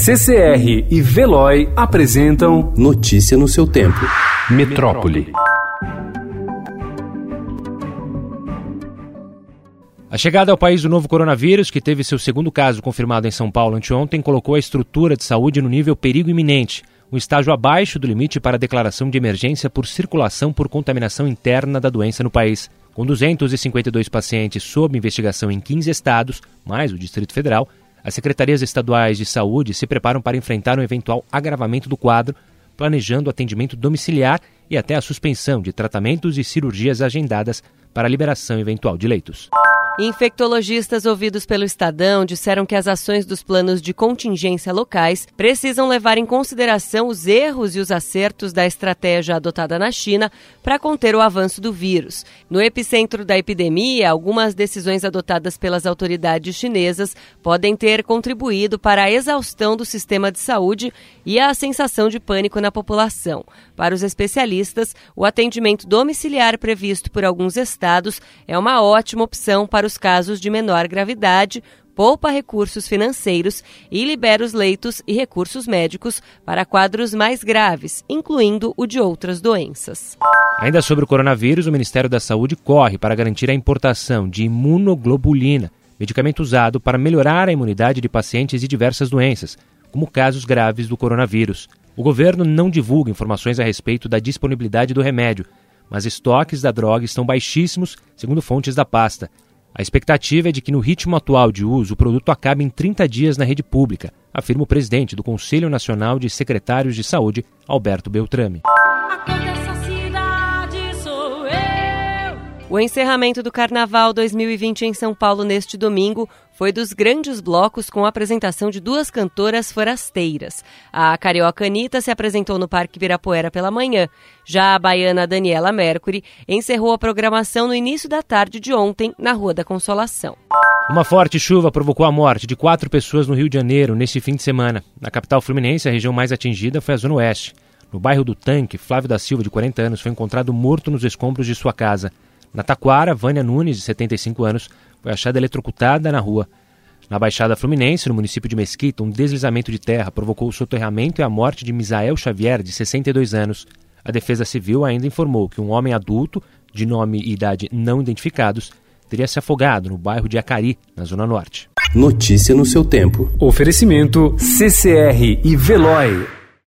CCR e Veloy apresentam Notícia no seu tempo. Metrópole. A chegada ao país do novo coronavírus, que teve seu segundo caso confirmado em São Paulo anteontem, colocou a estrutura de saúde no nível perigo iminente, um estágio abaixo do limite para a declaração de emergência por circulação por contaminação interna da doença no país. Com 252 pacientes sob investigação em 15 estados, mais o Distrito Federal, as secretarias estaduais de saúde se preparam para enfrentar um eventual agravamento do quadro, planejando atendimento domiciliar e até a suspensão de tratamentos e cirurgias agendadas para a liberação eventual de leitos. Infectologistas ouvidos pelo Estadão disseram que as ações dos planos de contingência locais precisam levar em consideração os erros e os acertos da estratégia adotada na China para conter o avanço do vírus. No epicentro da epidemia, algumas decisões adotadas pelas autoridades chinesas podem ter contribuído para a exaustão do sistema de saúde e a sensação de pânico na população. Para os especialistas, o atendimento domiciliar previsto por alguns estados é uma ótima opção para os casos de menor gravidade, poupa recursos financeiros e libera os leitos e recursos médicos para quadros mais graves, incluindo o de outras doenças. Ainda sobre o coronavírus, o Ministério da Saúde corre para garantir a importação de imunoglobulina, medicamento usado para melhorar a imunidade de pacientes de diversas doenças, como casos graves do coronavírus. O governo não divulga informações a respeito da disponibilidade do remédio, mas estoques da droga estão baixíssimos, segundo fontes da pasta. A expectativa é de que, no ritmo atual de uso, o produto acabe em 30 dias na rede pública, afirma o presidente do Conselho Nacional de Secretários de Saúde, Alberto Beltrame. O encerramento do Carnaval 2020 em São Paulo neste domingo foi dos grandes blocos com a apresentação de duas cantoras forasteiras. A carioca Anitta se apresentou no Parque Ibirapuera pela manhã. Já a baiana Daniela Mercury encerrou a programação no início da tarde de ontem na Rua da Consolação. Uma forte chuva provocou a morte de quatro pessoas no Rio de Janeiro neste fim de semana. Na capital fluminense, a região mais atingida foi a Zona Oeste. No bairro do Tanque, Flávio da Silva, de 40 anos, foi encontrado morto nos escombros de sua casa. Na Taquara, Vânia Nunes, de 75 anos, foi achada eletrocutada na rua. Na Baixada Fluminense, no município de Mesquita, um deslizamento de terra provocou o soterramento e a morte de Misael Xavier, de 62 anos. A Defesa Civil ainda informou que um homem adulto, de nome e idade não identificados, teria se afogado no bairro de Acari, na Zona Norte. Notícia no seu tempo. Oferecimento CCR e Veloy.